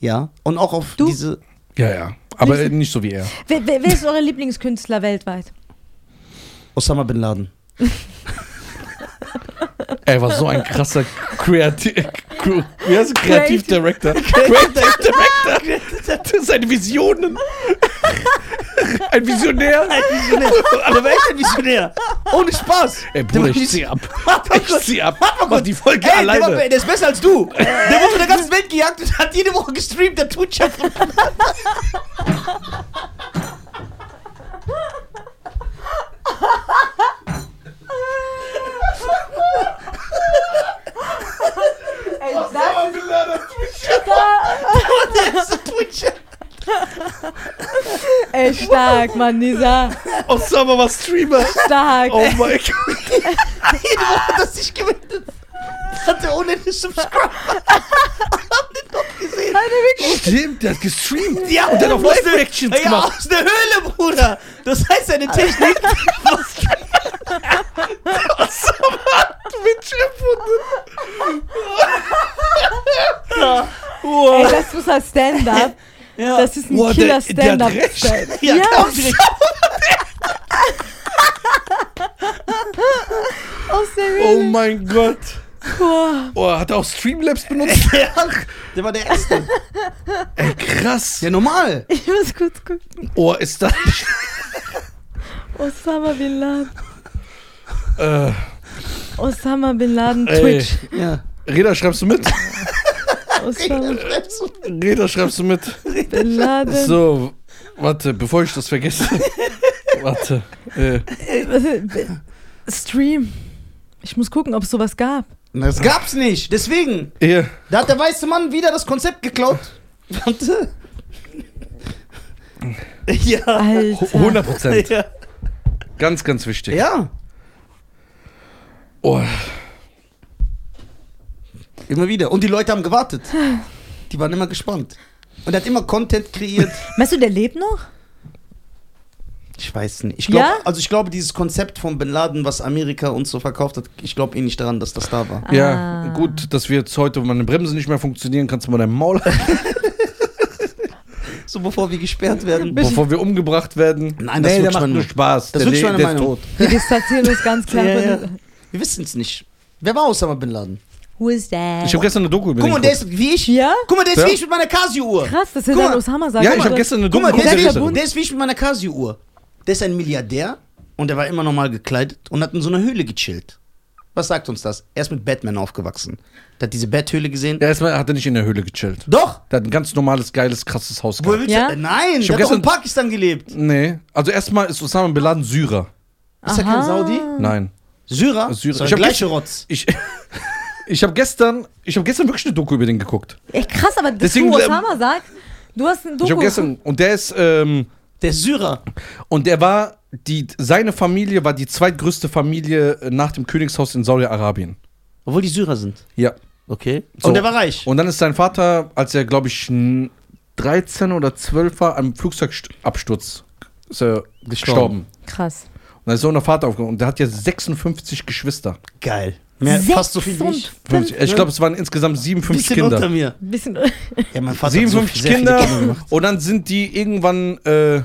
Ja. Und auch auf Du? diese. Ja, ja. Aber äh, nicht so wie er. Wer, wer, wer ist eure Lieblingskünstler weltweit? Osama Bin Laden. Er war so ein krasser Kreativ... Wie heißt es? Kreativdirektor. Creative Director. Seine Visionen. Ein Visionär. Ein Visionär. Aber wer ist ein Visionär? Ohne Spaß. Ey, Bruder, ich zieh ab. Ich zieh ab. Mach die Folge Ey, der, war, alleine. der ist besser als du. Der wurde von der ganzen Welt gejagt und hat jede Woche gestreamt, der Twitcher. Ey, Der ist ein Twitcher. Ey, stark, Mann, dieser. Osama war Streamer. Stark. Oh mein Gott. Jede Woche hat er sich gemeldet. Hat er ohne eine Subscriber. Haben den doch gesehen. Alter, wirklich. Stimmt, der hat gestreamt. Ja, Und dann auf Live-Reactions ja, gemacht. aus der Höhle, Bruder. Das heißt, seine Technik. Osama hat Twitch erfunden. Ey, das muss als Stand-up. Ja. Das ist ein Boah, killer hat Stand-up. recht. ja, Ja. Aus der Oh Höhle. mein Gott. Boah. Oh, hat er auch Streamlabs benutzt? Ja, der war der Erste. Ey, krass. Ja, normal. Ich muss kurz gucken. Oh, ist das... Osama Bin Laden. Äh, Osama Bin Laden Ey. Twitch. Ja. Reda, schreibst du mit? Osama Reda, schreibst du mit? Bin Laden. So, warte, bevor ich das vergesse. warte. Äh, Stream. Ich muss gucken, ob es sowas gab. Das gab's nicht. Deswegen. hier. Da hat der weiße Mann wieder das Konzept geklaut. Warte. Ja. Alter. 100 Prozent. Ja. Ganz, ganz wichtig. ja. Oh, Immer wieder. Und die Leute haben gewartet. Die waren immer gespannt. Und er hat immer Content kreiert. Meinst du, der lebt noch? Ich weiß nicht. Ich glaub, Ja? Also ich glaube, dieses Konzept von Bin Laden, was Amerika uns so verkauft hat, ich glaube eh nicht daran, dass das da war. ja, Ah. gut, dass wir jetzt heute, wenn meine Bremse nicht mehr funktionieren, kannst du mal dein Maul, So bevor wir gesperrt werden. bevor wir umgebracht werden. Nein, das ist nee, der macht nur Spaß. das ist der le- meine der ist Meinung. tot. Wir distanzieren uns ganz klar Ja, ja. Wir wissen es nicht. Wer war Osama Bin Laden? Who is that? Ich habe gestern eine Doku über Guck mal, den der geguckt. ist wie ich. Ja? Guck mal, der ist Ja. wie ich mit meiner Casio-Uhr. Krass, dass Guck dann mal. Osama sagt. Ja, ich habe gestern eine Guck Doku mal, der ist, wie, verbunden. der ist wie ich mit meiner Casio-Uhr. Der ist ein Milliardär und der war immer normal gekleidet und hat in so einer Höhle gechillt. Was sagt uns das? Er ist mit Batman aufgewachsen. Der hat diese Bat-Höhle gesehen. Ja, erstmal hat er nicht in der Höhle gechillt. Doch! Der hat ein ganz normales, geiles, krasses Haus Woher gehabt. willst Ja? du? Nein, Ich der hab hat doch in gestern- Pakistan gelebt. Nee, also erstmal ist Osama Bin Laden Syrer. Ist er kein. Saudi? Nein. Syrer? Syrer. Ist doch Ich der hab gleiche Rotz. Ich, ich habe gestern, ich habe gestern wirklich eine Doku über den geguckt. Ey, krass, aber Deswegen, du ähm, Osama sagst, du hast ein Doku. Ich habe gestern und der ist ähm, Der ist Syrer. und der war die seine Familie war die zweitgrößte Familie äh, nach dem Königshaus in Saudi-Arabien. Obwohl die Syrer sind. Ja. Okay. So. Und der war reich. Und dann ist sein Vater, als er glaube ich n- 13 oder 12 war, am Flugzeugabsturz ist er Gestorben. gestorben. Krass. Und dann ist so der Vater aufgekommen und der hat ja 56 Geschwister. Geil. Mehr, fast so viel wie ich. 50, ich glaube, es waren insgesamt 57 Bisschen unter Kinder. mir. Bisschen. Ja, mein Vater 57 hat so Kinder Kinder gemacht. und dann sind die irgendwann äh,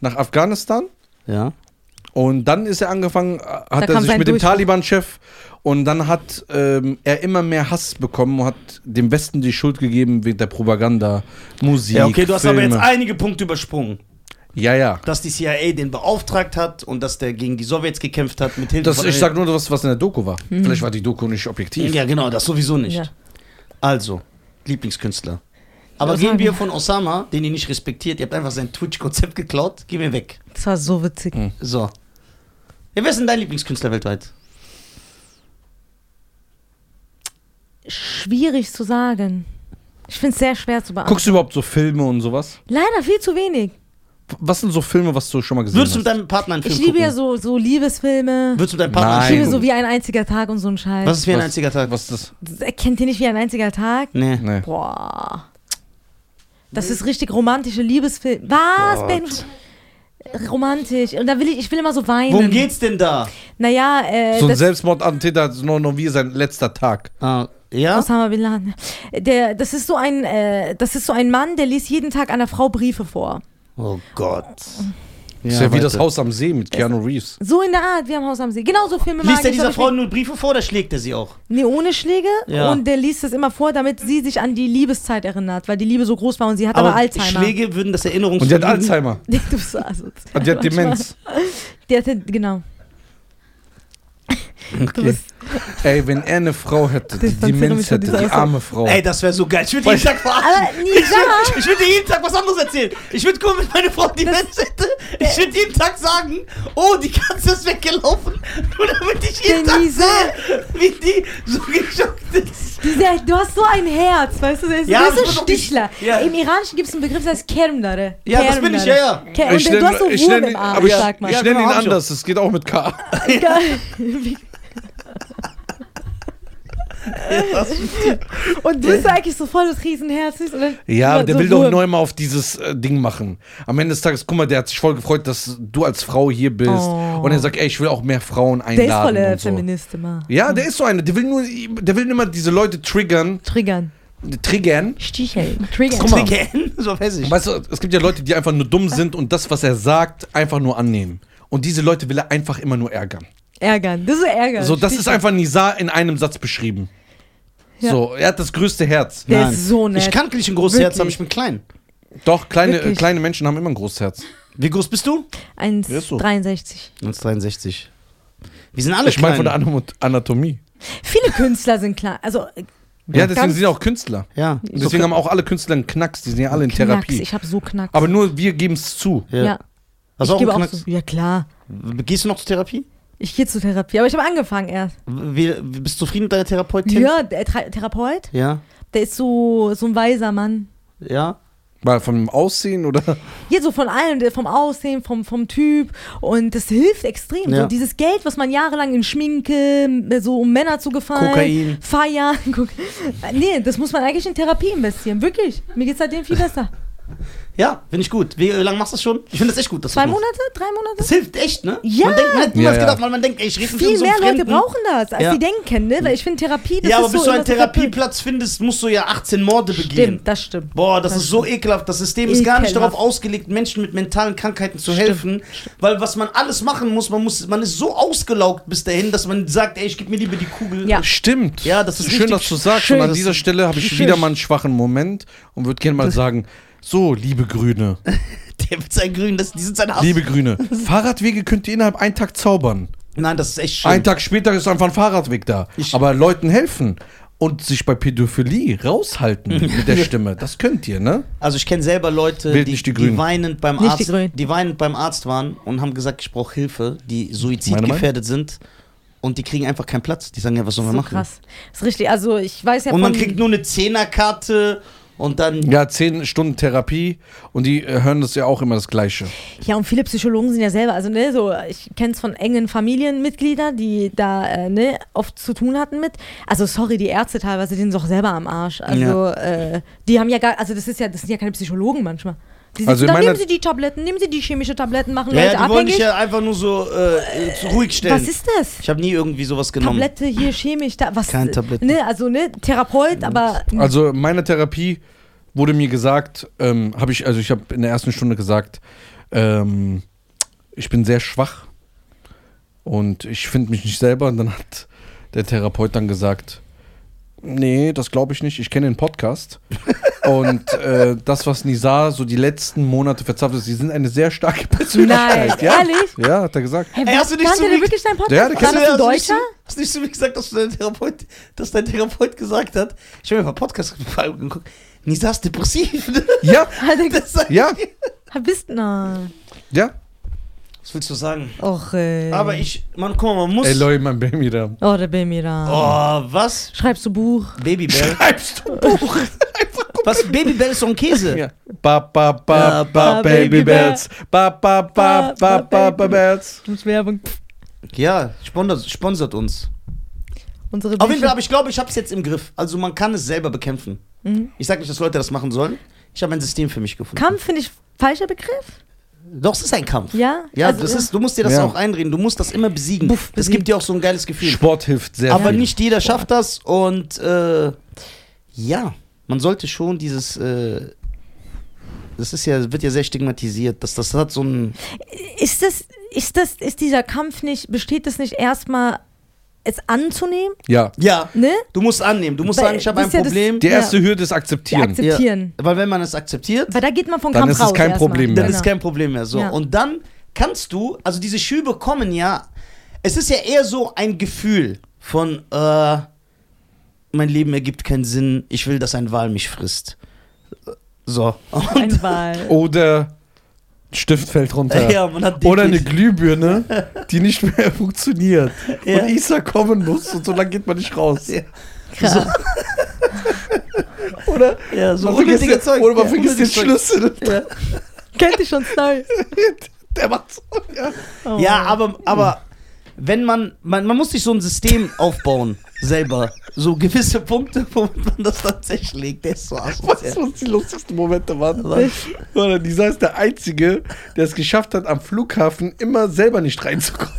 nach Afghanistan Ja. und dann ist er angefangen, äh, hat er kam sich sein mit dem Durchbruch. Taliban-Chef und dann hat ähm, er immer mehr Hass bekommen und hat dem Westen die Schuld gegeben wegen der Propaganda, Musik, Ja, okay, du hast aber Filme. jetzt einige Punkte übersprungen. Ja, ja. Dass die CIA den beauftragt hat und dass der gegen die Sowjets gekämpft hat mit Hilfe Das, von. ich sag nur das, was in der Doku war. Vielleicht war die Doku nicht objektiv. Ja, genau, das sowieso nicht. Ja. Also, Lieblingskünstler. Aber gehen wir von Osama, den ihr nicht respektiert, ihr habt einfach sein Twitch-Konzept geklaut, gehen wir weg. Das war so witzig. Hm. So. Ja, wer ist denn dein Lieblingskünstler weltweit? Schwierig zu sagen. Ich finde es sehr schwer zu beantworten. Guckst du überhaupt so Filme und sowas? Leider viel zu wenig. Was sind so Filme, was du schon mal gesehen Würdest du mit hast? deinem Partner einen Film Ich liebe gucken? ja so, so Liebesfilme. Würdest du mit deinem Partner Nein. Ich liebe so wie ein einziger Tag und so ein Scheiß. Was ist wie ein Was- einziger Tag? Was ist Das- Kennt ihr nicht wie ein einziger Tag? Nee. Nee. Boah. Das ist richtig romantische Liebesfilm. Was, Gott. Ben? Romantisch. Und da will ich, ich will immer so weinen. Worum geht's denn da? Naja, äh, So ein das, Selbstmordattentäter hat nur noch wie sein letzter Tag. Ah, Ja? Osama Bin Laden. Der, das ist so ein, äh, das ist so ein Mann, der liest jeden Tag einer Frau Briefe vor. Oh Gott. Das ist ja wie das. Haus am See mit Keanu Reeves. So in der Art, wir haben Haus am See. Genauso Filme Liest mag er ich, dieser aber Frau ich nur Briefe vor oder schlägt er sie auch? Nee, ohne Schläge Ja. und der liest es immer vor, damit sie sich an die Liebeszeit erinnert, weil die Liebe so groß war und sie hat aber, Alzheimer. Schläge würden das Erinnerungs... Und die hat Alzheimer. du bist so asozial. Und die hat Demenz. Die hatte, genau. Bist, Ey, wenn er eine Frau hätte, die Demenz hätte, die arme Frau. Ey, das wäre so geil. Ich würde jeden Tag verarschen. Ich würde ich würd dir jeden Tag was anderes erzählen. Ich würde gucken, wenn meine Frau die Demenz hätte. Ich würde jeden Tag sagen, oh, die Katze ist weggelaufen. Nur damit ich jeden Der Tag sehe, wie die so geschockt ist. dieser, du hast so ein Herz, weißt du, das ist Ja, nicht- Stichler. ja. Im Iranischen gibt es einen Begriff, der heißt Kermdare. Ja, das bin ich, ja, ja. Ke und Ich du hast so ich Wurm nenn- im Arm, ich, sag mal. ich Ja, nenne ihn genau, ich anders, es geht auch mit K. Wie- und du bist eigentlich so voll das Riesenherz. dann- Ja, der so will doch Wurm. neu mal auf dieses äh, Ding machen. Am Ende des Tages, guck mal, der hat sich voll gefreut, dass du als Frau hier bist. Oh. Und er sagt, ey, ich will auch mehr Frauen Der ist voll einladen. der so. Feminist immer. Ja, der ist so einer. Der will nur, der will immer diese Leute triggern, Triggern. triggern. Sticheln. Triggern. Guck mal. Triggern? So weiß ich. Weißt du, es gibt ja Leute, die einfach nur dumm sind und das, was er sagt, einfach nur annehmen. Und diese Leute will er einfach immer nur ärgern. Ärgern. Das ist ärgern. So, das ist Sticheln. einfach Nizar in einem Satz beschrieben. Ja. So, er hat das größte Herz. Der Nein. ist so nett. Ich kann nicht ein großes Wirklich. Herz haben, ich bin klein. Doch, kleine, äh, Wirklich? kleine Menschen haben immer ein großes Herz. Wie groß bist du? Ist so. 1,63. 1,63. Wir sind alle Ich meine klein. von der Anatomie. Viele Künstler sind klar. Also, äh, Ja, deswegen Ganz- sind auch Künstler. ja. Und deswegen haben auch alle Künstler einen Knacks, die sind ja alle in Knacks. Therapie. Ich habe so Knacks. Aber nur wir geben es zu. ja. ja. Hast ich du auch gebe einen auch Knacks? so. Ja, klar. Gehst du noch zur Therapie? Ich gehe zur Therapie. Aber ich habe angefangen erst. Wie, bist du zufrieden mit deiner Therapeutin? Ja, der Tra Therapeut, Ja. der ist so, so ein weiser Mann. Ja. Weil vom Aussehen oder? Hier so von allem, vom Aussehen, vom, vom Typ. Und das hilft extrem. Ja. So dieses Geld, was man jahrelang in Schminke, so um Männer zu gefallen, Kokain. feiern. Guck- Nee, das muss man eigentlich in Therapie investieren. Wirklich. Mir geht's seitdem viel besser. Ja, finde ich gut. Wie lange machst du das schon? Ich finde das echt gut. Dass Zwei. Monate? Drei Monate? Das hilft echt, ne? Ja. Man denkt, man hat niemals Ja, ja. gedacht, weil man denkt, ey, ich rede mit Viel so mehr einem Leute Fremden. brauchen das, als Ja. sie denken, ne? Weil ich finde Therapie, das Ja, aber ist bis so du einen. Therapieplatz findest, musst du ja 18 Morde begehen. Stimmt, das stimmt. Boah, das, Das ist so ekelhaft. Das System ist gar nicht Ekelhaft. darauf ausgelegt, Menschen mit mentalen Krankheiten zu Stimmt. helfen. Weil was man alles machen muss, man muss, man ist so ausgelaugt bis dahin, dass man sagt, ey, ich gebe mir lieber die Kugel. Ja. Stimmt. Ja, das ist schön, dass du sagst. schön. Und an dieser Stelle habe ich wieder mal einen schwachen Moment und würde gerne mal sagen: So, liebe Grüne, Der mit seinen Grünen, das, die sind sein Hass. liebe Grüne, Fahrradwege könnt ihr innerhalb einen Tag zaubern. Nein, das ist echt schön. Einen Tag später ist einfach ein Fahrradweg da. Ich- Aber Leuten helfen und sich bei Pädophilie raushalten mit der Stimme, das könnt ihr, ne? Also ich kenne selber Leute, Wählt die, nicht die die, Grünen. weinend beim Nicht die Arzt, Grünen. die weinend beim Arzt waren und haben gesagt, ich brauche Hilfe, die suizidgefährdet sind und die kriegen einfach keinen Platz. Die sagen ja, was sollen wir So machen? krass. Das ist richtig. Also ich weiß ja Und man kriegt nur eine Zehnerkarte und dann Ja, zehn Stunden Therapie und die äh, hören das ja auch immer das Gleiche. Ja, und viele Psychologen sind ja selber, also ne, so, ich kenne es von engen Familienmitgliedern, die da äh, ne, oft zu tun hatten mit. Also sorry, die Ärzte teilweise, die sind doch selber am Arsch. Also äh, die haben ja gar, also das ist ja, das sind ja keine Psychologen manchmal. Die Also sitzen in da, meiner- nehmen Sie die Tabletten, nehmen Sie die chemische Tabletten, machen ja, Leute ja, die wollen dich abhängig. ja einfach nur so äh, ruhig stellen. Was ist das? ich habe nie irgendwie sowas genommen. Tablette hier chemisch, da, was? Keine Tabletten. Ne, also ne, Therapeut, aber Also in meiner Therapie wurde mir gesagt, ähm, habe ich, also ich habe in der ersten Stunde gesagt, ähm, ich bin sehr schwach und ich finde mich nicht selber. Und dann hat der Therapeut dann gesagt, nee, das glaube ich nicht, ich kenne den Podcast. und äh, das, was Nizar so die letzten Monate verzapft ist, sie sind eine sehr starke Persönlichkeit. nein, ja? ehrlich? Ja, hat er gesagt. Hey, Ey, hast du nicht kannte so wirklich deinen Podcast? Ja, der kennt- das ein hast du nicht Deutscher? so- Hast du nicht so wie gesagt, dass, dein Therapeut, dass dein Therapeut gesagt hat, ich habe mir mal Podcast geguckt, Nisa ist depressiv. ne? Ja, Das sag ich ja, bist na. ja. Was willst du sagen? Och, ey. Aber ich, man, guck mal, man muss. Ey, Leute, mein Baby da. Oh, der Bemira. oh, was? Schreibst du Buch? Babybell. Schreibst du Buch? Was? Babybell ist so ein Käse. Ja. Ba, ba, ba, Ja, ba, Baby Bells. Ba, ba, ba, ba, ba, ba, Bells. Gibt's Werbung. Ja, sponsert, sponsert uns. Unsere Auf jeden Fall, aber ich glaube, ich habe es jetzt im Griff. Also man kann es selber bekämpfen. Mhm. Ich sage nicht, dass Leute das machen sollen. Ich habe ein System für mich gefunden. Kampf finde ich falscher Begriff. Doch, es ist ein Kampf. Ja? Ja, Also, das ja. ist, du musst dir das Ja. auch einreden. Du musst das immer besiegen. Buff, das besiegen. gibt dir auch so ein geiles Gefühl. Sport hilft sehr Aber viel. nicht jeder schafft das und äh, ja, man sollte schon dieses. Äh, das ist ja, wird ja sehr stigmatisiert. Das, das hat so ein. Ist das, ist das, ist dieser Kampf nicht, besteht das nicht erstmal, es anzunehmen? Ja. Ja, Ne? du musst annehmen. Du musst Weil sagen, ich habe das ein ist ja das- Problem. Die Ja. erste Hürde ist Die akzeptieren. akzeptieren. Weil wenn man es akzeptiert, Weil da geht man vom Dann Kampf ist es raus. kein erstmal. Problem dann mehr. ist Genau. kein Problem mehr. So. Ja. Und dann kannst du, also diese Schübe kommen ja, es ist ja eher so ein Gefühl von, äh, mein Leben ergibt keinen Sinn, ich will, dass ein Wal mich frisst. So. Und, Ein Wal. Oder Stift fällt runter. ja, man hat Oder eine Glühbirne, die nicht mehr funktioniert. Ja. Und Isa kommen muss und so lange geht man nicht raus. Ja. Krass. Oder Ja, so man vergisst, unnötige Zeug. oder man Ja, vergisst den. Schlüssel. Ja. Kennt dich schon Story. Der macht so. Ja. Oh. Ja, aber, aber wenn man, man, man muss sich so ein System aufbauen, selber. So gewisse Punkte, wo man das tatsächlich legt. Der ist so Weißt asozial. du, was die lustigsten Momente waren? Oder Lisa ist der Einzige, der es geschafft hat, am Flughafen immer selber nicht reinzukommen.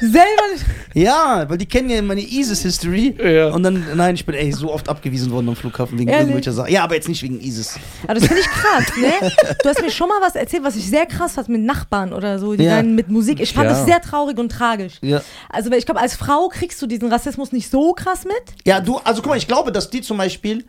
Selber nicht. Ja, weil die kennen ja meine ISIS-History. Ja. Und dann, nein, ich bin ey so oft abgewiesen worden am Flughafen wegen Ehrlich? irgendwelcher Sachen. Ja, aber jetzt nicht wegen ISIS. Aber das finde ich krass, ne? Du hast mir schon mal was erzählt, was ich sehr krass fand mit Nachbarn oder so, die Ja. dann mit Musik. Ich fand Ja. das sehr traurig und tragisch. Ja. Also, weil ich glaube, als Frau kriegst du diesen Rassismus nicht so krass mit. Ja, du, also guck mal, ich glaube, dass die zum Beispiel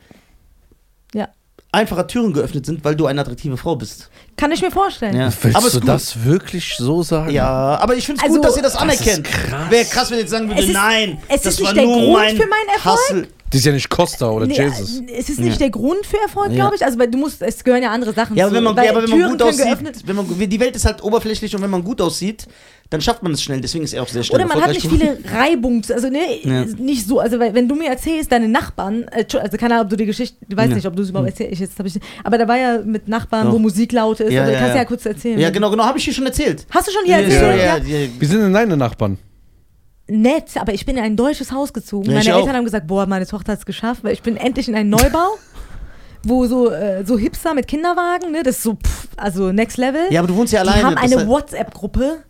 Ja. einfacher Türen geöffnet sind, weil du eine attraktive Frau bist. Kann ich mir vorstellen. Ja. Willst aber du gut. das wirklich so sagen? Ja, aber ich finde es Also, gut, dass ihr das das anerkennt. ist krass. Wäre krass, wenn ihr jetzt sagen ist- nein, es das ist nicht war der nur Grund mein für meinen Erfolg. Hustle. Das ist ja nicht Costa oder Nee, Jesus. es ist nicht Ja. der Grund für Erfolg, Ja. glaube ich. Also, weil du musst, es gehören ja andere Sachen Ja, aber zu. wenn man, ja, aber wenn man Türen gut aussieht, wenn man, die Welt ist halt oberflächlich und wenn man gut aussieht, dann schafft man es schnell. Deswegen ist er auch sehr schnell Oder man hat nicht viele Reibungs, also ne, Ja. nicht so, also weil, wenn du mir erzählst, deine Nachbarn, äh, also keine Ahnung, ob du die Geschichte, du weißt Ja. nicht, ob du es überhaupt erzählst, ich jetzt hab ich, aber da war ja mit Nachbarn, Doch. wo Musik laut ist, Ja, oder ja, kannst du ja. ja kurz erzählen. Ja, genau, genau, habe ich dir schon erzählt. Hast du schon hier erzählt? ja, Ja, ja. Wie sind denn deine Nachbarn? Nett, aber ich bin in ein deutsches Haus gezogen. Ja, Meine auch. Eltern haben gesagt, boah, meine Tochter hat es geschafft, weil ich bin endlich in einen Neubau. Wo so, äh, so Hipster mit Kinderwagen, ne, das ist so, pff, also next level. Ja, aber du wohnst ja Die alleine. haben das eine WhatsApp-Gruppe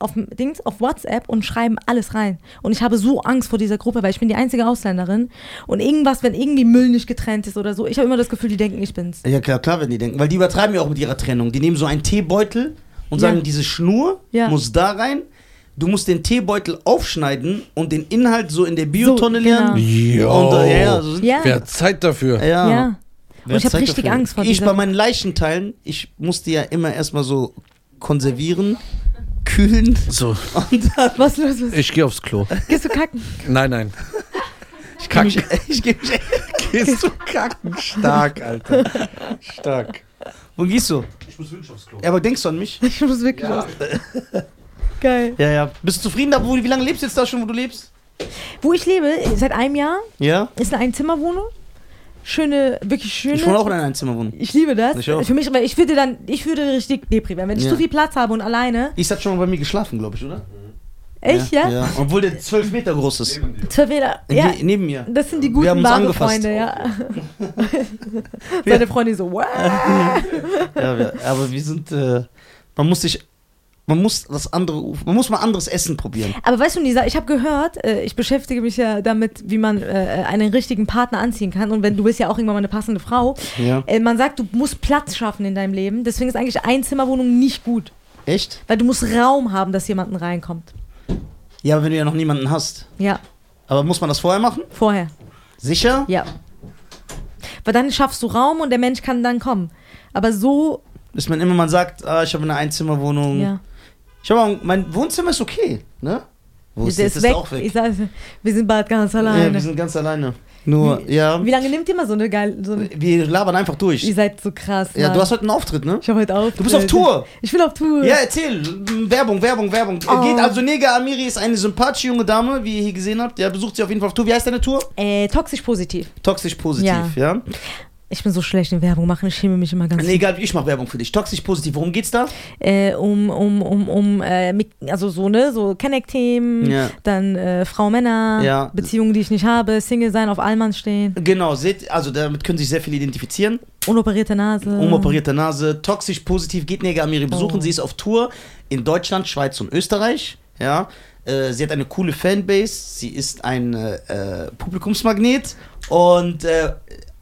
auf, Dings, auf WhatsApp und schreiben alles rein. Und ich habe so Angst vor dieser Gruppe, weil ich bin die einzige Ausländerin. Und irgendwas, wenn irgendwie Müll nicht getrennt ist oder so, ich habe immer das Gefühl, die denken, ich bin's. Ja, klar, klar, wenn die denken. Weil die übertreiben ja auch mit ihrer Trennung. Die nehmen so einen Teebeutel und Ja. sagen, diese Schnur Ja. muss da rein. Du musst den Teebeutel aufschneiden und den Inhalt so in der Biotonne So, lernen. genau. Und, äh, ja, so Ja. Wer hat Zeit dafür? ja. ja. Und ich hat hab Zeit richtig dafür? Angst vor Ich bei meinen Leichenteilen, ich musste ja immer erstmal so konservieren, kühlen So, und dann. Was los ist? ich gehe aufs Klo. Gehst du kacken? Nein, nein. Ich geh mich, ich geh mich, Gehst du kacken? Stark, Alter. Stark. wo gehst du? Ich muss wirklich aufs Klo. Ja, aber denkst du an mich? Ich muss wirklich was. Geil. Ja, ja. Bist du zufrieden da? Wo, wie lange lebst du jetzt da schon, wo du lebst? Wo ich lebe, seit einem Jahr, Ja. ist eine Einzimmerwohnung. Schöne, wirklich schöne. Ich wohne auch in einer Einzimmerwohnung. Ich liebe das. Ich auch. Für mich, weil ich würde dann, ich würde richtig Depri werden. Wenn ich Ja. zu viel Platz habe und alleine. Ist hat schon mal bei mir geschlafen, glaube ich, oder? Echt, ja? ja? Obwohl der zwölf Meter groß ist. Zwölf Meter. Ja. Ne neben mir. Das sind die Wir haben guten uns wahre angefasst. Freunde, ja. Seine Freundin so, wow. Ja, wir, aber wir sind. Äh, man muss sich. Man muss das andere. Man muss mal anderes Essen probieren. Aber weißt du, Lisa, ich habe gehört, äh, ich beschäftige mich ja damit, wie man äh, einen richtigen Partner anziehen kann. Und wenn du bist ja auch irgendwann mal eine passende Frau. Ja. Äh, man sagt, du musst Platz schaffen in deinem Leben. Deswegen ist eigentlich Einzimmerwohnung nicht gut. Echt? Weil du musst Raum haben, dass jemanden reinkommt. Ja, aber wenn du ja noch niemanden hast. Ja, Aber muss man das vorher machen? vorher. Sicher? Ja. Weil dann schaffst du Raum und der Mensch kann dann kommen. Aber so, Dass man immer mal sagt, ah, ich habe eine Einzimmerwohnung. ja. Ich habe auch, mein Wohnzimmer ist okay, ne? Wo ist, der jetzt ist ist weg. auch weg. Ich sag, wir sind bald ganz ja, alleine. wir sind ganz alleine. Nur, ja. Wie lange nimmt ihr mal so eine geile. So eine, Wir labern einfach durch. ihr seid so krass. Ja, Mann. du hast heute einen Auftritt, ne? Ich habe heute auf. Du bist auf Tour. Ich bin auf Tour. Ja, erzähl. Werbung, Werbung, Werbung. Oh. Geht also Nega Amiri ist eine sympathische junge Dame, wie ihr hier gesehen habt. Der besucht sie auf jeden Fall auf Tour. Wie heißt deine Tour? Äh, toxisch positiv. Toxisch positiv, ja. Ich bin so schlecht in Werbung machen, ich schäme mich immer ganz. Nee, egal, ich mache Werbung für dich. Toxisch positiv, worum geht's da? Äh, um, um, um, um, äh, mit- also so, ne, so Kenneck-Themen, Ja. dann äh, Frau, Männer, Ja. Beziehungen, die ich nicht habe, Single sein, auf Allmann stehen, Genau, seht, also damit können sich sehr viele identifizieren. unoperierte Nase. Umoperierte Nase, toxisch positiv, geht Nega Amiri besuchen. Oh. Sie ist auf Tour in Deutschland, Schweiz und Österreich. Ja. Äh, sie hat eine coole Fanbase. Sie ist ein äh, äh, Publikumsmagnet. Und äh,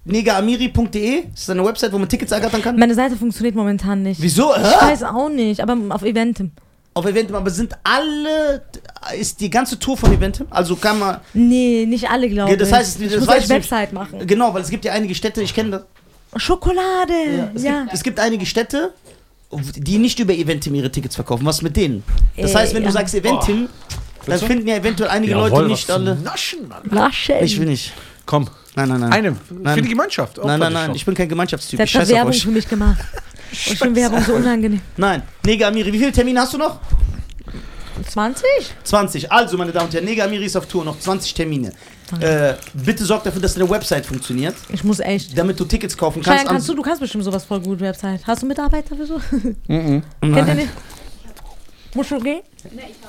negaamiri.de ist eine Website, wo man Tickets ergattern kann. Meine Seite funktioniert momentan nicht. Wieso? Ich Hä? weiß auch nicht, aber auf Eventim. Auf Eventim, aber sind alle. Ist die ganze Tour von Eventim? Also kann man. Nee, nicht alle, glaube Ja, ich. das heißt, ich das muss weiß ich. Website machen. Genau, weil es gibt ja einige Städte, ich kenne das. Schokolade, Ja, es, ja. Gibt, es gibt einige Städte, die nicht über Eventim ihre Tickets verkaufen. Was mit denen? Das Äh, heißt, wenn ja. du sagst Eventim, dann Willst du? finden ja eventuell einige Leute nicht alle. Naschen, Mann. Laschen. Ich will nicht. Komm, Nein, nein, nein. eine Nein. für die Gemeinschaft. Nein, nein, nein. doch. Ich bin kein Gemeinschaftstyp. Der Ich hat Werbung euch. für mich gemacht. Ich finde Werbung so unangenehm. Nein. Nega Amiri, wie viele Termine hast du noch? 20? 20. Also, meine Damen und Herren, Nega Amiri ist auf Tour, noch 20 Termine. Äh, bitte sorg dafür, dass deine Website funktioniert, Ich muss echt. damit du Tickets kaufen kannst. kannst du, du kannst bestimmt sowas voll gut, Website. Hast du Mitarbeiter für so? Mhm. Kennt ihr Nein. nicht? Musst du gehen?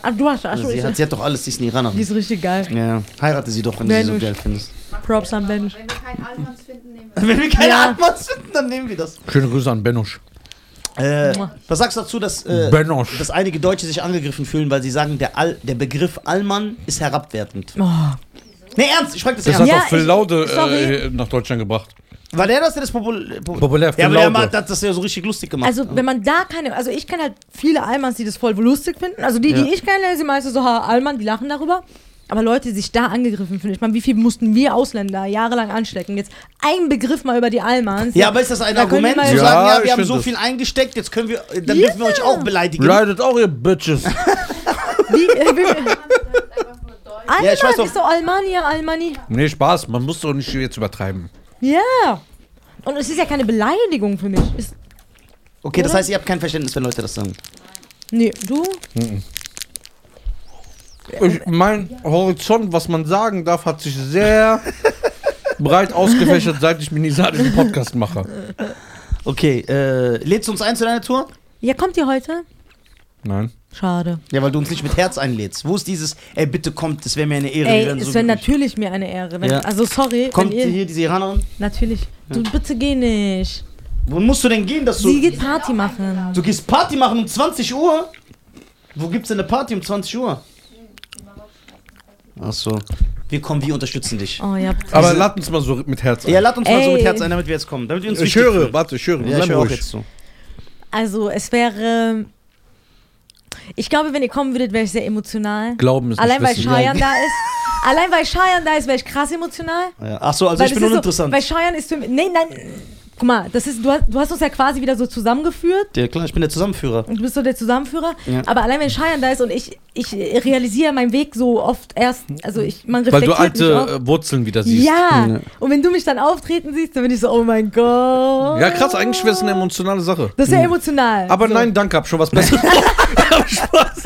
Ah, du hast, achso, Sie ich, hat, sie hat doch alles, sie ist eine die Iranerin. ist richtig geil. Ja, heirate sie doch, wenn du sie so geil findest. Props an Ben. Wenn wir keinen Altmanns finden, nehmen wir Wenn wir keine Ja. Finden, dann nehmen wir das. Schöne Grüße an Benusch. Äh, was sagst du dazu, dass, äh, dass einige Deutsche sich angegriffen fühlen, weil sie sagen, der, All, der Begriff Allmann ist herabwertend? Oh. Nee, ernst, ich frage das Das ernst. hat Ja, auch Phil Laude äh, nach Deutschland gebracht. War der das, der das popul po- Populär, Ja, aber der hat das ja so richtig lustig gemacht. Also, wenn man da keine, also ich kenne halt viele Almans, die das voll lustig finden. Also die, Ja. die ich kenne, sind meistens so ha, Alman, die lachen darüber. Aber Leute, die sich da angegriffen fühlen, ich meine, wie viel mussten wir Ausländer jahrelang anstecken? Jetzt ein Begriff mal über die Almans. ja, aber ist das ein Da Argument, wir zu mal- sagen, Ja, ja, ich wir haben so das. viel eingesteckt, jetzt können wir, dann Ja. dürfen wir euch auch beleidigen. Leidet auch ihr Bitches. Wie, äh, wie. Alman Ja, ich weiß doch- ist so Almani, Almani. nee, Spaß, man muss doch nicht jetzt übertreiben. Ja. Und es ist ja keine Beleidigung für mich. Ist, Okay, das Oder? heißt, ihr habt kein Verständnis, wenn Leute das sagen. nee, du? Ich, mein Horizont, was man sagen darf, hat sich sehr breit ausgefächert, seit ich mit Nisa diesen Podcast mache. Okay, äh, lädst du uns ein zu deiner Tour? Ja, kommt ihr heute? Nein. Schade. Ja, weil du uns nicht mit Herz einlädst. Wo ist dieses, ey, bitte kommt, das wäre mir eine Ehre. Ey, es so wäre natürlich mir eine Ehre. Wenn, Ja. Also sorry, Kommt wenn ihr, hier diese Iranerin? natürlich. Du bitte geh nicht. Wo musst du denn gehen, dass du... Sie geht Party machen. Du gehst Party machen um 20 Uhr? Wo gibt's denn eine Party um 20 Uhr? Ach so. Wir kommen, wir unterstützen dich. Oh ja, bitte. Aber lad uns mal so mit Herz ein. Ja, lad uns mal so mit. Herz ein, damit wir jetzt kommen. Damit wir uns ich höre, fühlen. warte, ich höre. Ja, ich höre auch jetzt zu. Also es wäre. Ich glaube, wenn ihr kommen würdet, wäre ich sehr emotional. Glauben ist Allein weil. Cheyenne da ist. Allein weil Cheyenne da ist, wäre ich krass emotional. Ja. Ach so, also weil ich bin ist uninteressant. So, weil Cheyenne ist für mich. Nee, nein. Guck mal, das ist, du, hast, du hast uns ja quasi wieder so zusammengeführt. ja klar, ich bin der Zusammenführer. Und du bist so der Zusammenführer. Ja. Aber allein wenn Cheyenne da ist und ich, ich realisiere meinen Weg so oft erst. Also ich, man Weil reflektiert du mich alte oft. äh, Wurzeln wieder siehst. Ja. Ja. Und wenn du mich dann auftreten siehst, dann bin ich so, oh mein Gott. Ja, krass, eigentlich wäre es eine emotionale Sache. Das ist ja emotional. Aber so, nein, danke, hab schon was Besseres. Hab Spaß.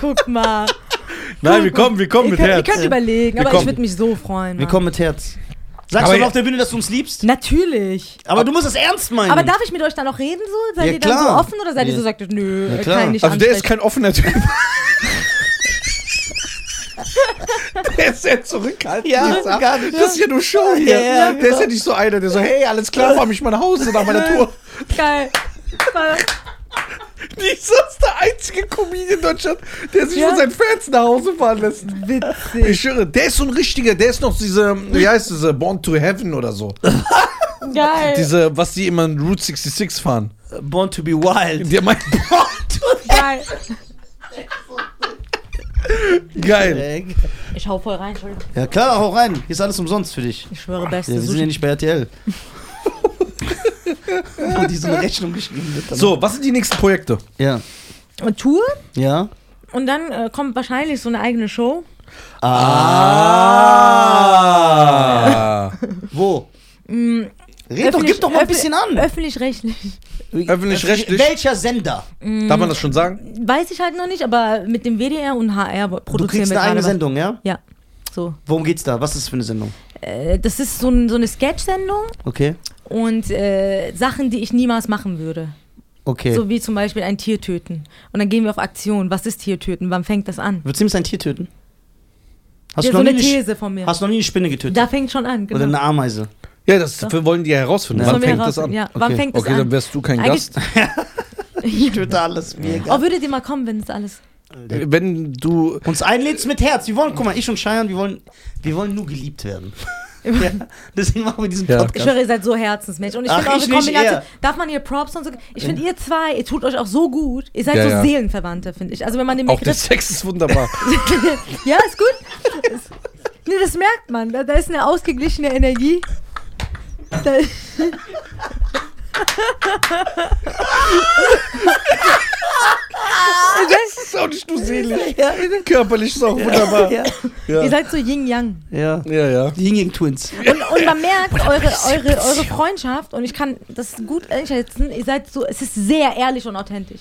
Guck mal. Nein, wir kommen, wir kommen mit könnt, Herz. Ihr könnt überlegen, Wir aber kommen. ich würde mich so freuen. Wir Mann. kommen mit Herz. Sagst Aber du ja- auf der Bühne, dass du uns liebst? Natürlich. Aber du musst es ernst meinen. Aber darf ich mit euch dann noch reden so? Seid Ja, ihr dann so klar. offen oder seid ihr so, sagt ihr, nö, Ja, klar. kann ich nicht Also der ist ansprechen? kein offener Typ. der ist sehr zurückhaltend. Ja, gar nicht. Das ist ja nur Show hier. Ja, ja, der ist genau. ja nicht so einer, der so, hey, alles klar, fahr mich mal nach Hause nach meiner Tour. Geil. Lisa ist der einzige Comedian in Deutschland, der sich Ja. von seinen Fans nach Hause fahren lässt. Witzig. Ich schwöre, der ist so ein richtiger, der ist noch diese, wie heißt diese, Born to Heaven oder so. Geil. Diese, was die immer in Route 66 fahren. Born to be wild. Die meinen, Geil. geil. Ich hau voll rein, Entschuldigung. Ja klar, hau rein. Hier ist alles umsonst für dich. Ich schwöre, beste Ja, wir sind ja nicht bei RTL. Wo die so eine Rechnung geschrieben wird. So, was sind die nächsten Projekte? Ja. Tour Ja. und dann äh, kommt wahrscheinlich so eine eigene Show. Ah. Wo? Mm, Red doch, gib doch mal ein bisschen an. Öffentlich-rechtlich. Öffentlich-rechtlich? Welcher Sender? Darf man das schon sagen? Weiß ich halt noch nicht, aber mit dem WDR und HR Du produzieren kriegst wir eine eigene gerade was. Sendung, ja? Ja. so. Worum geht's da? Was ist das für eine Sendung? Äh, das ist so, ein, so eine Sketch-Sendung Okay. Und äh, Sachen, die ich niemals machen würde. Okay. So wie zum Beispiel ein Tier töten. Und dann gehen wir auf Aktion. Was ist Tier töten? Wann fängt das an? Würdest du ein Tier töten? Hast Ja, du so noch eine nie These von mir. Hast du noch nie eine Spinne getötet? Da fängt schon an, genau. Oder eine Ameise? Ja, das wir wollen die ja herausfinden. Ja. Wann fängt das an? Ja, wann Okay. fängt das Okay, dann an? wärst du kein Eigentlich- Gast. Ich töte alles. Mir egal. Oh, würdet ihr mal kommen, wenn es alles. Wenn du. Uns einlädst mit Herz. Wir wollen, guck mal, ich und Cheyenne, wir wollen, wir wollen nur geliebt werden. Ja, deswegen machen wir diesen Ja. Ich Podcast. höre, ihr seid so Herzensmensch. Und ich finde eure Kombination. Darf man hier Props und so. Ich finde, ihr zwei, ihr tut euch auch so gut. Ihr seid Ja, so ja. Seelenverwandte, finde ich. Also, wenn man den Auch der Begriff. Sex ist wunderbar. ja, ist gut. Ist- Nee, das merkt man. Da, da ist eine ausgeglichene Energie. Da, das ist auch nicht nur seelisch. Körperlich ist auch wunderbar. Ja, Ja, Ihr seid so Yin-Yang. ja. ja. ja. Die Ying Yang Twins. Und, und man merkt eure, eure, eure Freundschaft, und ich kann das gut einschätzen, ihr seid so, es ist sehr ehrlich und authentisch.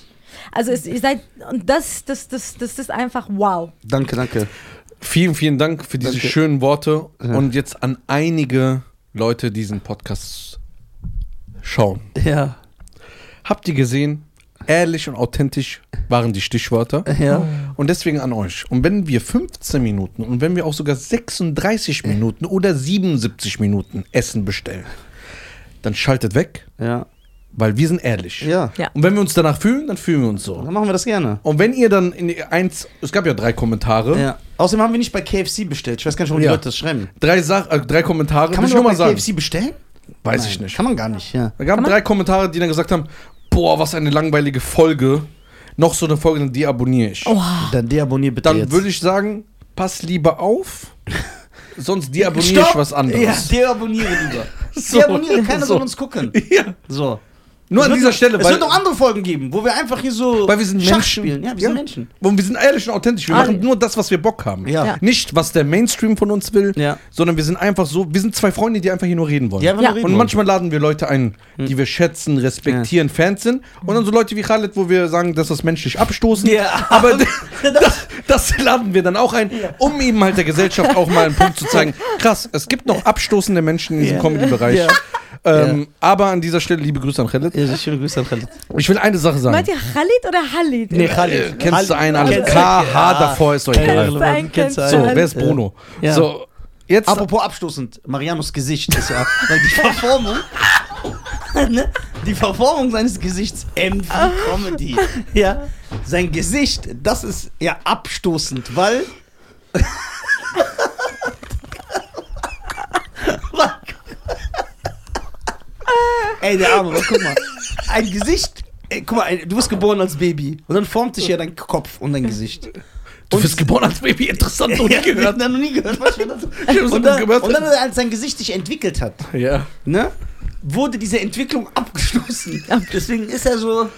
Also es, ihr seid, und das, das, das, das ist einfach wow. Danke, danke. Vielen, vielen Dank für diese Danke. schönen Worte. Ja. Und jetzt an einige Leute diesen Podcast schauen. Ja, Habt ihr gesehen? Ehrlich und authentisch waren die Stichwörter. ja. Und deswegen an euch. Und wenn wir 15 Minuten und wenn wir auch sogar 36 Minuten oder 77 Minuten Essen bestellen, dann schaltet weg, Ja, weil wir sind ehrlich. ja. Ja. Und wenn wir uns danach fühlen, dann fühlen wir uns so. Dann machen wir das gerne. Und wenn ihr dann in die eins, es gab ja drei Kommentare, Ja. Außerdem haben wir nicht bei KFC bestellt. Ich weiß gar nicht, warum die Ja. Leute das schreiben. drei, Sach äh, drei Kommentare, Kann man will ich nur nur bei mal sagen. KFC bestellen? Weiß Nein, ich nicht. Kann man gar nicht, ja. Da gab drei Kommentare, die dann gesagt haben, boah, was eine langweilige Folge. Noch so eine Folge, dann deabonniere ich. Oh, Dann deabonnier bitte dann würde ich sagen, pass lieber auf, sonst deabonniere ich was anderes. Ja, deabonniere lieber. So. Deabonniere, keiner So. soll uns gucken. Ja. So. Nur Es an wird dieser noch- Stelle, Es wird noch andere Folgen geben, wo wir einfach hier so weil wir sind Schach Menschen. spielen. Ja, wir sind Menschen. Und wir sind ehrlich und authentisch. Wir Ah. machen nur das, was wir Bock haben. Ja. Ja. Nicht, was der Mainstream von uns will, Ja. sondern wir sind einfach so, wir sind zwei Freunde, die einfach hier nur reden wollen. Ja. nur reden Und wollen. manchmal laden wir Leute ein, die wir schätzen, respektieren, Fans sind. Und dann so Leute wie Khaled, wo wir sagen, dass das menschlich abstoßen. Ja. Aber das, das laden wir dann auch ein, um eben halt der Gesellschaft auch mal einen Punkt zu zeigen. Krass, es gibt noch abstoßende Menschen in diesem Ja. Comedy-Bereich. Ja. Ähm, Aber an dieser Stelle liebe Grüße an Khaled. Ja, schöne Grüße an Khaled. Ich will eine Sache sagen. meint ihr Khalid oder Halid? Nee, Äh, Khaled. kennst du einen an Kennst du- K, H Ja. davor ist doch Ja, egal. So, wer ist Bruno? Ja. So, jetzt. Apropos abstoßend, Marianos Gesicht ist ja, weil die Verformung, ne? die Verformung seines Gesichts, MV Comedy, ja, sein Gesicht, das ist ja abstoßend, weil, ey, der Arme, guck mal, ein Gesicht, ey, guck mal, du bist geboren als Baby und dann formt sich ja dein Kopf und dein Gesicht. du bist geboren als Baby, interessant, noch nie Ja, gehört. noch nie gehört. Was das? Ich hab's noch Und dann, gehört. und dann, als sein Gesicht sich entwickelt hat, Ja. ne, wurde diese Entwicklung abgeschlossen. Deswegen ist er so.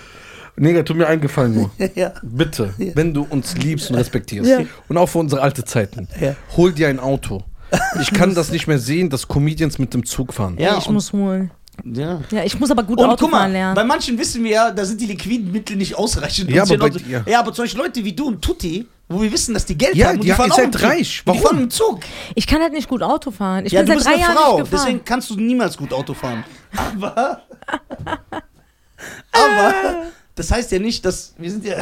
Nega, tu mir eingefallen nur. Ja. Bitte, Ja. wenn du uns liebst und respektierst Ja. und auch für unsere alte Zeiten, Ja. hol dir ein Auto. Ich kann das nicht mehr sehen, dass Comedians mit dem Zug fahren. Ja, ich muss holen. Ja. Ja, ich muss aber gut Und guck Autofahren mal, lernen. bei manchen wissen wir ja, da sind die liquiden Mittel nicht ausreichend. Ja, aber bei Auto- dir- ja, aber zum Beispiel Leute wie du und Tutti, wo wir wissen, dass die Geld Ja, haben und die- die fahren ihr auch seid reich. Und Die Warum? fahren im Zug. ich kann halt nicht gut Auto fahren. Ich ja, bin du seit bist drei eine Jahren Frau, nicht gefahren. deswegen kannst du niemals gut Auto fahren. Aber. aber. Das heißt ja nicht, dass. Wir sind ja.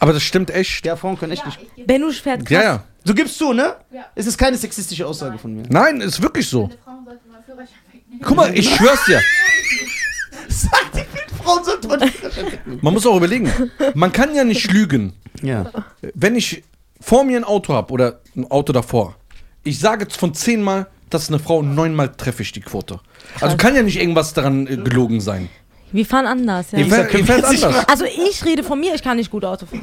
Aber das stimmt echt. Ja, Frauen können echt Ja, nicht. Benusch fährt krass. Ja, ja. Du gibst zu, ne? Ja. Es ist keine sexistische Aussage von mir. Nein, ist wirklich so. Eine Frau sollte mal Führerschein. Guck mal, ich schwör's dir. Sagt die Frauen man nicht Man muss auch überlegen. Man kann ja nicht lügen. Ja. Wenn ich vor mir ein Auto habe oder ein Auto davor, ich sage jetzt von zehnmal, das ist eine Frau, neunmal treffe ich die Quote. Also kann ja nicht irgendwas daran äh, gelogen sein. Wir fahren anders, ja. Ihr fährt, ihr fährt anders. Also ich rede von mir, ich kann nicht gut Auto fahren.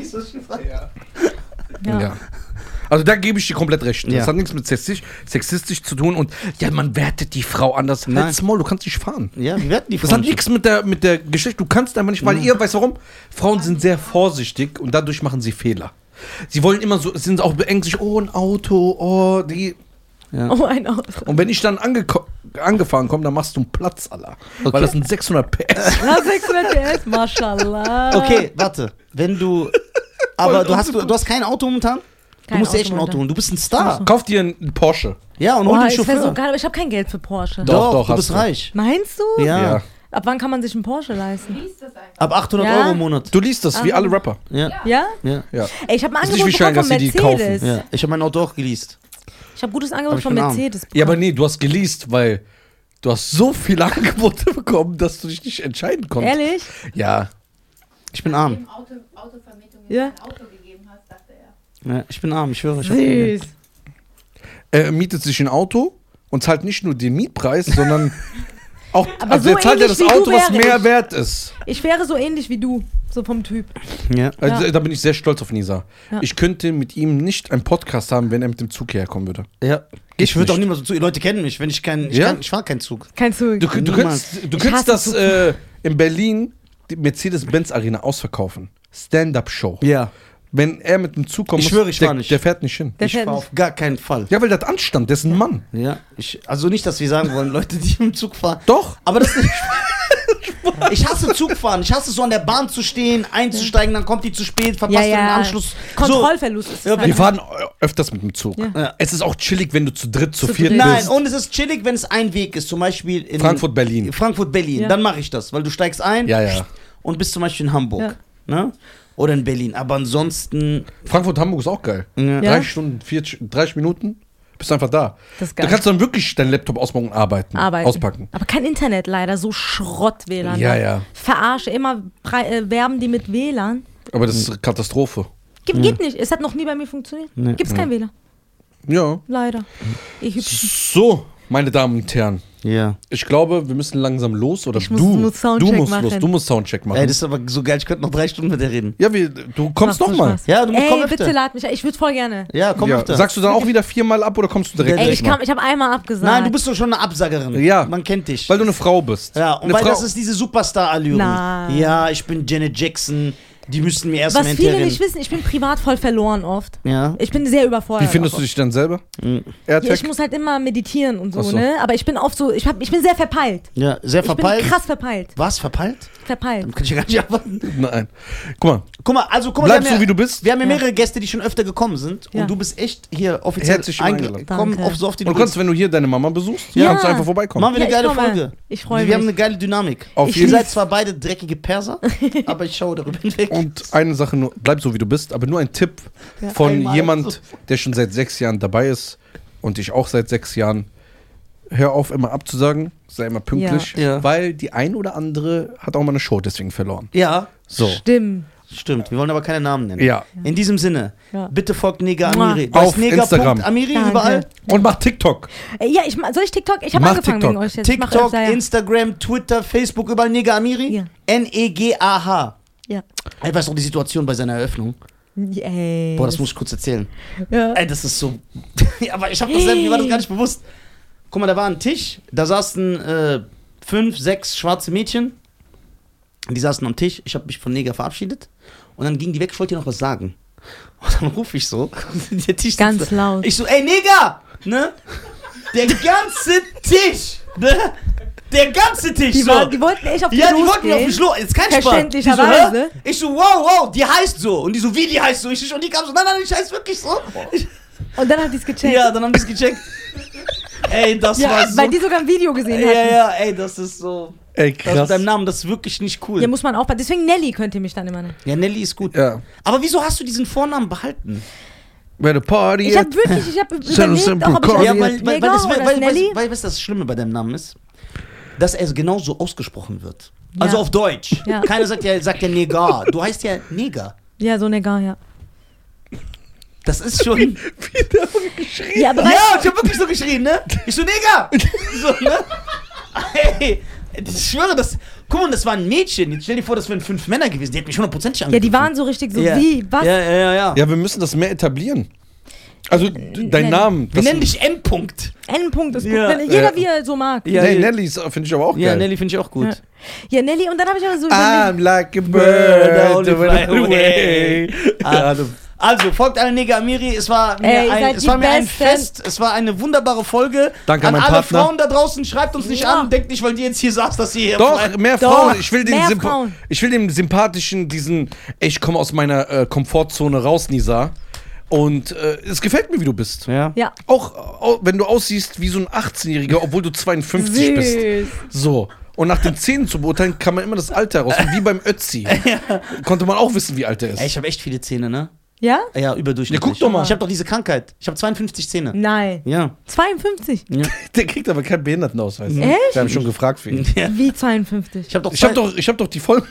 Ja. Ja. Also da gebe ich dir komplett recht. Ja. Das hat nichts mit sexistisch, sexistisch zu tun und ja, man wertet die Frau anders. Nein. Halt's Maul, du kannst nicht fahren. Ja, wir werden die Das Frauen. hat nichts mit der, mit der Geschlecht. Du kannst einfach nicht, weil ihr, weißt du warum? Frauen sind sehr vorsichtig und dadurch machen sie Fehler. Sie wollen immer so, sind auch beängstigt, oh, ein Auto, oh, die. Oh, ein Auto. Und wenn ich dann angefahren komme, dann machst du einen Platz, Alter. Weil das sind 600 PS. Ja, 600 PS, mashallah. Okay, warte. Wenn du. Aber du hast, du, du hast kein Auto momentan? Du Kein musst dir echt ein Auto, holen. Du bist ein Star. Kauf dir einen Porsche. Ja, und Oh, hol den ich wäre Chauffeur. so geil, aber ich habe kein Geld für Porsche. Doch, Doch, doch, du bist du. reich. Meinst du? Ja. Ja. Ab wann kann man sich einen Porsche leisten? Lies das einfach. Ab 800 Ja. Euro im Monat. Du liest das, wie Aha. alle Rapper. Ja. Ja? Ja. Ja. Ey, ich habe ein Angebot bekommen von dass sie die kaufen. Mercedes. ja. Ich habe mein Auto auch geleast. Ich habe gutes Angebot ich von. Mercedes bekommen. Ja, aber nee, du hast geleast, weil du hast so viele Angebote bekommen, dass du dich nicht entscheiden konntest. Ehrlich? Ja. Ich bin arm. Auto, Autovermietung Ja. ein Auto gegeben hast, dachte er. Ja, ich bin arm, ich schwöre. Ich. Süß. Er mietet sich ein Auto und zahlt nicht nur den Mietpreis, sondern auch. Aber also so er zahlt ja ähnlich das wie du Auto, was mehr ich. wert ist. Ich wäre so ähnlich wie du, so vom Typ. Ja. Also, Ja. Da bin ich sehr stolz auf Nisa. Ja. Ich könnte mit ihm nicht einen Podcast haben, wenn er mit dem Zug herkommen würde. ja. Geht Ich würde auch nicht. niemals so zu. Die Leute kennen mich, wenn ich kein. Ich, Ja? kann, ich fahr keinen Zug. Kein Zug. Du, du, könntest, du Ich könntest das äh, in Berlin, die Mercedes-Benz Arena, ausverkaufen. Stand-up-Show. Ja. Wenn er mit dem Zug kommt, Ich muss- schwöre, ich der, nicht. der fährt nicht hin. Der ich fährt nicht. auf gar keinen Fall. Ja, weil das Anstand, der ist ein Mann. Ja. Ich, also nicht, dass wir sagen wollen, Leute, die im Zug fahren. Doch. Aber das ist nicht. Ich hasse Zugfahren. Ich hasse so an der Bahn zu stehen, einzusteigen, dann kommt die zu spät, verpasst Ja, du den ja. Anschluss. Kontrollverlust ist es Ja, halt. Wir fahren öfters mit dem Zug. Ja. Ja. Es ist auch chillig, wenn du zu dritt, zu, Zu viert dritt. Nein, bist. und es ist chillig, wenn es ein Weg ist, zum Beispiel in Frankfurt, Berlin. Frankfurt, Berlin. Ja. Dann mache ich das, weil du steigst ein Ja, ja. und bist zum Beispiel in Hamburg. Ne? Oder in Berlin. Aber ansonsten. Frankfurt, Hamburg ist auch geil. Ja. Ja. 30 Stunden, 40, 30 Minuten, bist du einfach da. Das ist Du geil. kannst dann wirklich deinen Laptop ausmachen und arbeiten. Arbeiten. Auspacken. Aber kein Internet leider, so Schrott-WLAN. Ja, ne? ja. Verarsche, immer äh, werben die mit WLAN. Aber das ist Katastrophe. Gibt, Geht nicht, es hat noch nie bei mir funktioniert. Nee. Gibt's kein WLAN, Ja. leider. Ich. So, meine Damen und Herren. Ja. Ich glaube, wir müssen langsam los. Oder Ich muss du, nur Soundcheck du musst machen. los. Du musst Soundcheck machen. Ey, das ist aber so geil, ich könnte noch drei Stunden mit dir reden. ja, wir, du kommst nochmal. Ja, du musst Ey, öfter. bitte lad mich. Ich würde voll gerne. Ja, komm Ja. öfter. Sagst du dann auch wieder viermal ab oder kommst du direkt Ey, ich, ich habe einmal abgesagt. Nein, du bist doch schon eine Absagerin. Ja. Man kennt dich. Weil du eine Frau bist. ja, und eine weil Frau, das ist diese Superstar-Allüre. Nein. Ja, ich bin Janet Jackson. Die müssten mir erstmal Was viele hinterher nicht wissen, ich bin privat voll verloren oft. Ja. Ich bin sehr überfordert. Wie findest du dich dann selber? Mhm. Ja, AirTag? ich muss halt immer meditieren und so, Ach so. ne? Aber ich bin oft so, ich, hab, ich bin sehr verpeilt. Ja, sehr verpeilt. Ich bin krass verpeilt. Was, verpeilt? Verpeilt. Dann kann ich ja gar nicht arbeiten. Nein. Guck mal, Guck mal, also guck mal, bleib wir so haben wie ja, du bist. wir haben ja Ja. mehrere Gäste, die schon öfter gekommen sind. Ja. Und du bist echt hier offiziell Herzlich eingeladen. Komm, Danke. auf so oft, wie Und du kannst, wenn du hier deine Mama besuchst, Ja. kannst du einfach vorbeikommen. Machen wir eine Ja, geile komme. Folge. Ich freu Wir mich. haben eine geile Dynamik. Auf Ich Ihr jeden seid zwar beide dreckige Perser, aber ich schaue darüber hinweg. Und eine Sache nur, bleib so wie du bist, aber nur ein Tipp Ja. von jemand, so. der schon seit sechs Jahren dabei ist und ich auch seit sechs Jahren. Hör auf, immer abzusagen, sei immer pünktlich, Ja. Ja. weil die ein oder andere hat auch mal eine Show deswegen verloren. ja, So. Stimmt. stimmt. Wir wollen aber keine Namen nennen. Ja. In diesem Sinne, Ja. bitte folgt Nega. Amiri. Du Auf heißt Nega Instagram. Amiri Danke. überall. Und mach TikTok. Äh, Ja, ich, soll ich TikTok? Ich habe angefangen TikTok. wegen euch jetzt. TikTok, öfter, ja. Instagram, Twitter, Facebook, überall Nega Amiri. Ja. N-E-G-A-H. Ja. Ey, weißt du noch die Situation bei seiner Eröffnung? Ey. Boah, das muss ich kurz erzählen. ja. Ey, das ist so. Ja, aber ich hab das selber, mir war das gar nicht bewusst. Guck mal, da war ein Tisch, da saßen äh, fünf, sechs schwarze Mädchen. Die saßen am Tisch, ich habe mich von Neger verabschiedet. Und dann ging die weg, ich wollte ihr noch was sagen. Und dann rufe ich so, der Tisch Ganz laut. Ich so, ey Neger! Ne? Der ganze Tisch! Ne? Der ganze Tisch! Die, so. war, die wollten echt auf die Ja, die wollten auf mich los. Ist kein Spaß. Die so, Verständlicherweise. hä? ich so, wow, wow, die heißt so. Und die so, wie die heißt so? Ich, und die kam so, nein, nein, ich heiße wirklich so. Ich, Und dann hat die es gecheckt. ja, dann haben die es gecheckt. Ey, das Ja, war so. weil die sogar ein Video gesehen ja, hatten. ja, ey, das ist so. Ey, Das mit deinem Namen, das ist wirklich nicht cool. Ja, muss man aufpassen. Deswegen Nelly könnt ihr mich dann immer nennen. Ja, Nelly ist gut. Ja. Aber wieso hast du diesen Vornamen behalten? Where the party Ich at? habe wirklich, ich Simple, überlegt, auch, ob ich Ja, weil, weil, weil, das, oder weil, als weil, Nelly. weil, weil, was das Schlimme bei deinem Namen ist? Dass er genauso ausgesprochen wird. Also Ja. auf Deutsch. Ja. Keiner sagt ja, sagt ja Negar. Du heißt ja Neger. Ja, so Neger, ja. Das ist schon. Ja, aber Ja, ich hab wirklich so geschrien, ne? Ich so, Neger! So, ne? Ey, ich schwöre, das. Guck mal, das war ein Mädchen. Jetzt stell dir vor, das wären fünf Männer gewesen. Die hätten mich hundertprozentig ja, angegriffen. die waren so richtig so ja. wie, was? Ja, ja, ja. ja. Ja, wir müssen das mehr etablieren. Also, d- dein. Namen. Wir nennen dich M-Punkt. N-Punkt ist gut. Ja. Wenn jeder Ja. wie er so mag. Ja, nee. Nelly ist- finde ich aber auch Ja, geil. Nelly finde ich auch gut. Ja. ja, Nelly. Und dann habe ich aber so I'm like a Bird, bird, fly away. Du- Also, folgt alle Nega Amiri. Es war mir, Ey, ihr ein, seid es die war mir ein Besten. Fest. Es war eine wunderbare Folge. Danke an an alle meinen Partner. Frauen da draußen. Schreibt uns nicht Ja. an. Denkt nicht, weil die jetzt hier saß, dass ihr hier. Doch, mehr Doch, Frauen. Ich will den, mehr Sympa- Frauen. ich will den sympathischen, diesen, ey, ich komme aus meiner äh, Komfortzone raus, Nisa. Und äh, es gefällt mir, wie du bist. Ja. Ja. Auch, auch wenn du aussiehst wie so ein 18-Jähriger, obwohl du 52 bist. Süß. So. Und nach den Zähnen zu beurteilen, kann man immer das Alter heraus. Wie beim Ötzi. Konnte man auch wissen, wie alt er ist. Ey, ich habe echt viele Zähne, ne? Ja? Ja, überdurchschnittlich. Ja, guck doch mal. Ich habe doch diese Krankheit. Ich habe 52 Zähne. Nein. Ja. 52. Der kriegt aber keinen Behindertenausweis. Echt? Wir haben schon gefragt für ihn. ja. Wie 52? Ich habe doch, Ich habe zwei- doch, ich hab doch die Voll.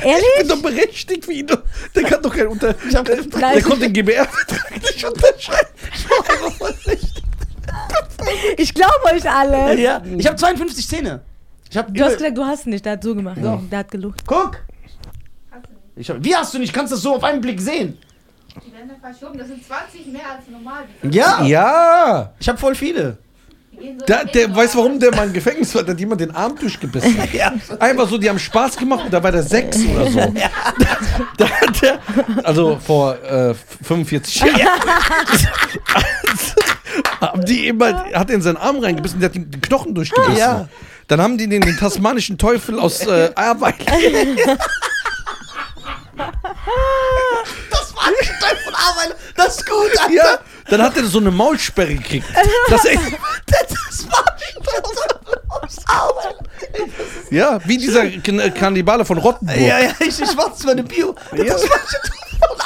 Ehrlich? Ich bin doch berechtigt wie ihn. Der kann doch kein Unter. Ich hab- der, der konnte den GBR-Vertrag nicht unterschreiben. Ich glaube euch alle. Ja, ich habe 52 Zähne. Ich habe Du hast gesagt, du hast nicht. Der hat so gemacht. Ja. Der hat gelogen. Guck. Du hab, wie hast du nicht? Kannst du das so auf einen Blick sehen? Die werden verschoben. Das sind 20 mehr als normal. Ja. Ja. Ich habe voll viele. Der, der weiß, warum der mal im Gefängnis war. Da hat jemand den Arm durchgebissen. Ja. Einfach so, die haben Spaß gemacht und da war der sechs oder so. Da hat der, also vor äh, 45 Jahren. haben die immer, hat er in seinen Arm reingebissen, der hat den den Knochen durchgebissen. Ja. Dann haben die den, den tasmanischen Teufel aus äh, Ahrweiler. Das war nicht Teil von Arbeit. Das ist gut, Alter. Ja, dann hat er so eine Maulsperre gekriegt. Das ist echt, Das war ja, wie dieser Kan- Kannibale von Rottenburg. Ja, ja, ich, ich mach das mal eine Bio. Das war von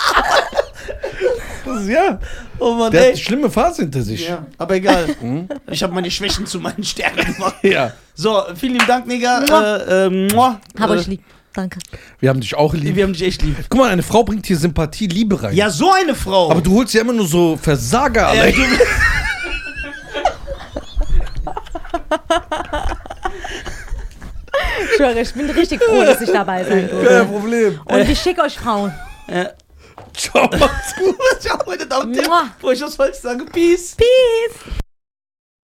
Arbeit. ja. Oh Mann, Der hat ey. eine schlimme Phase hinter sich. Ja, aber egal. Ich habe meine Schwächen zu meinen Stärken gemacht. Ja. So, vielen lieben Dank, Nigga. Mua. Äh, äh, mua. Hab äh, euch lieb. Danke. Wir haben dich auch lieb. Wir haben dich echt lieb. Guck mal, eine Frau bringt hier Sympathie, Liebe rein. Ja, so eine Frau. Aber du holst ja immer nur so Versager du, Ich schwöre, ich bin richtig froh, dass ich dabei sein Kein durfte. Problem. Und ich schicke euch Frauen. äh, Ciao, macht's gut. Ciao, meine Damen und Herren. Bevor ich was falsch sage, Peace. Peace.